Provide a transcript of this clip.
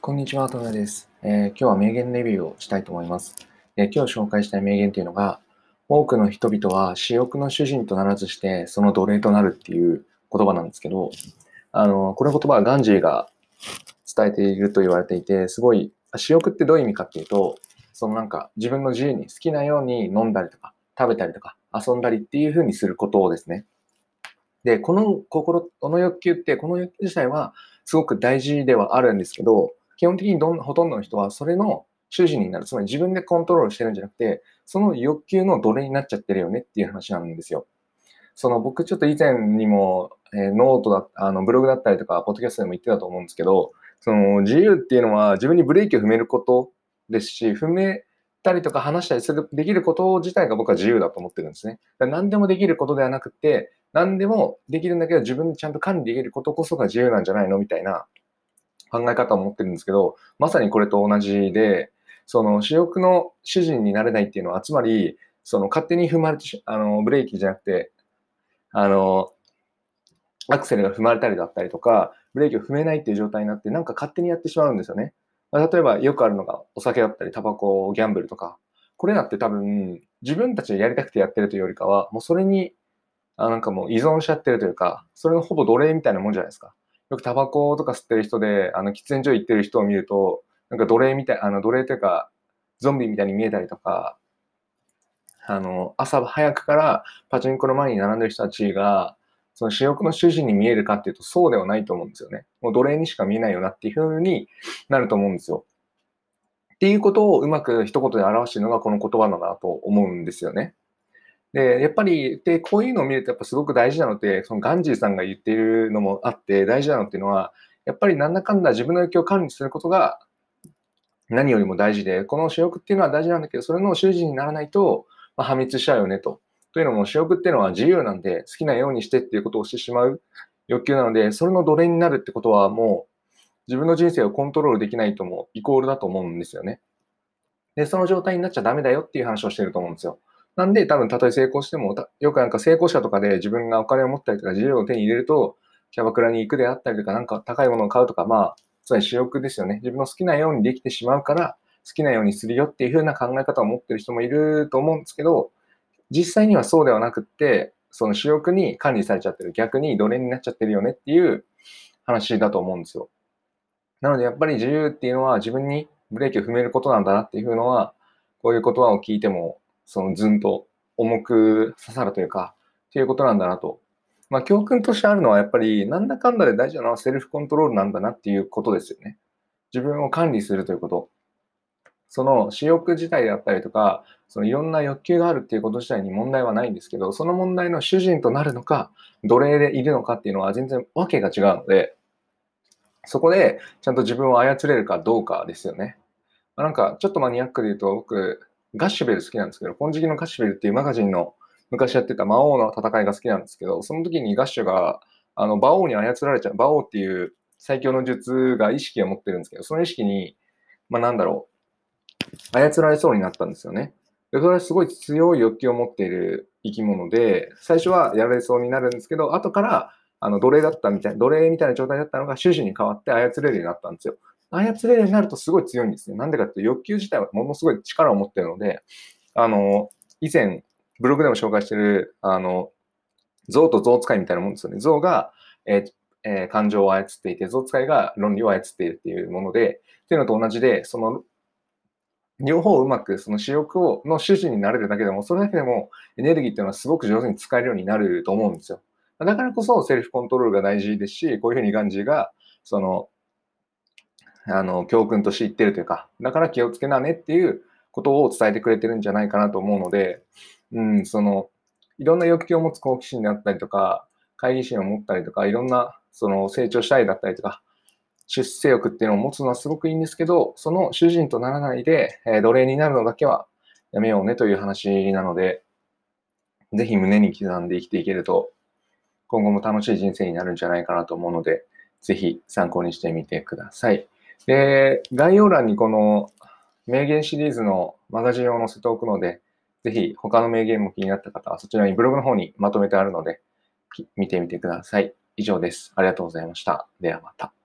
こんにちは、トムです、えー、今日は名言レビューをしたいと思います、え、今日紹介したい名言というのが、多くの人々は私欲の主人とならずして、その奴隷となるっていう言葉なんですけど、あの、この言葉はガンジーが伝えていると言われていて、すごい、私欲ってどういう意味かっていうと、そのなんか自分の自由に好きなように飲んだりとか、食べたりとか、遊んだりっていう風にすることをですね。で、この心、この欲求って、この欲求自体はすごく大事ではあるんですけど、基本的にどんほとんどの人はそれの主人になる。つまり自分でコントロールしてるんじゃなくて、その欲求の奴隷になっちゃってるよねっていう話なんですよ。その僕ちょっと以前にも、えー、ノートだ、あのブログだったりとか、ポッドキャストでも言ってたと思うんですけど、その自由っていうのは自分にブレーキを踏めることですし、踏めたりとか話したりする、できること自体が僕は自由だと思ってるんですね。何でもできることではなくて、何でもできるんだけど自分でちゃんと管理できることこそが自由なんじゃないのみたいな考え方を持ってるんですけど、まさにこれと同じで、その主欲の主人になれないっていうのは、つまり、その勝手に踏まれてあの、ブレーキじゃなくて、あの、アクセルが踏まれたりだったりとか、ブレーキを踏めないっていう状態になって、なんか勝手にやってしまうんですよね。例えばよくあるのがお酒だったり、タバコ、ギャンブルとか、これだって多分自分たちでやりたくてやってるというよりかは、もうそれにあなんかもう依存しちゃってるというか、それのほぼ奴隷みたいなもんじゃないですか。よくタバコとか吸ってる人で、あの、喫煙所行ってる人を見ると、なんか奴隷みたい、あの、奴隷というか、ゾンビみたいに見えたりとか、あの、朝早くからパチンコの前に並んでる人たちが、その私欲の主人に見えるかっていうと、そうではないと思うんですよね。もう奴隷にしか見えないよなっていう風になると思うんですよ。っていうことをうまく一言で表しているのがこの言葉だなと思うんですよね。で、やっぱり、で、こういうのを見るとやっぱすごく大事なので、そのガンジーさんが言っているのもあって大事なのっていうのは、やっぱりなんだかんだ自分の影響を管理することが何よりも大事で、この主欲っていうのは大事なんだけど、それの主人にならないと、ま、破滅しちゃうよねと。というのも主欲っていうのは自由なんで、好きなようにしてっていうことをしてしまう欲求なので、それの奴隷になるってことはもう自分の人生をコントロールできないともイコールだと思うんですよね。で、その状態になっちゃダメだよっていう話をしてると思うんですよ。なんで、多分、たとえ成功しても、よくなんか成功者とかで自分がお金を持ったりとか自由を手に入れると、キャバクラに行くであったりとか、なんか高いものを買うとか、まあ、つまり主欲ですよね。自分の好きなようにできてしまうから、好きなようにするよっていう風な考え方を持ってる人もいると思うんですけど、実際にはそうではなくって、その主欲に管理されちゃってる。逆に奴隷になっちゃってるよねっていう話だと思うんですよ。なので、やっぱり自由っていうのは自分にブレーキを踏めることなんだなっていうのは、こういう言葉を聞いてもそのずんと重く刺さるというか、っていうことなんだなと。まあ、教訓としてあるのは、やっぱり、なんだかんだで大事なのはセルフコントロールなんだなっていうことですよね。自分を管理するということ。その私欲自体であったりとか、そのいろんな欲求があるっていうこと自体に問題はないんですけど、その問題の主人となるのか、奴隷でいるのかっていうのは全然わけが違うので、そこでちゃんと自分を操れるかどうかですよね。なんか、ちょっとマニアックで言うと、僕、ガッシュベル好きなんですけど、金色のガッシュベルっていうマガジンの昔やってた魔王の戦いが好きなんですけど、その時にガッシュが、あの、馬王に操られちゃう、馬王っていう最強の術が意識を持ってるんですけど、その意識に、まあなんだろう、操られそうになったんですよね。で、それはすごい強い欲求を持っている生き物で、最初はやられそうになるんですけど、後から、あの、奴隷だったみたいな、奴隷みたいな状態だったのが、主人に変わって操れるようになったんですよ。操れるようになるとすごい強いんですね。なんでかって欲求自体はものすごい力を持ってるので、あの、以前、ブログでも紹介してる、あの、象と象使いみたいなもんですよね。象が、えーえー、感情を操っていて、象使いが論理を操っているっていうもので、っていうのと同じで、その、両方うまくその主欲をの主人になれるだけでも、それだけでもエネルギーっていうのはすごく上手に使えるようになると思うんですよ。だからこそセルフコントロールが大事ですし、こういうふうにガンジーが、その、あの、教訓として言ってるというか、だから気をつけなねっていうことを伝えてくれてるんじゃないかなと思うので、うん、その、いろんな欲求を持つ好奇心であったりとか、会議心を持ったりとか、いろんな、その、成長したいだったりとか、出世欲っていうのを持つのはすごくいいんですけど、その主人とならないで、えー、奴隷になるのだけはやめようねという話なので、ぜひ胸に刻んで生きていけると、今後も楽しい人生になるんじゃないかなと思うので、ぜひ参考にしてみてください。で、概要欄にこの名言シリーズのマガジンを載せておくので、ぜひ他の名言も気になった方はそちらにブログの方にまとめてあるので、見てみてください。以上です。ありがとうございました。ではまた。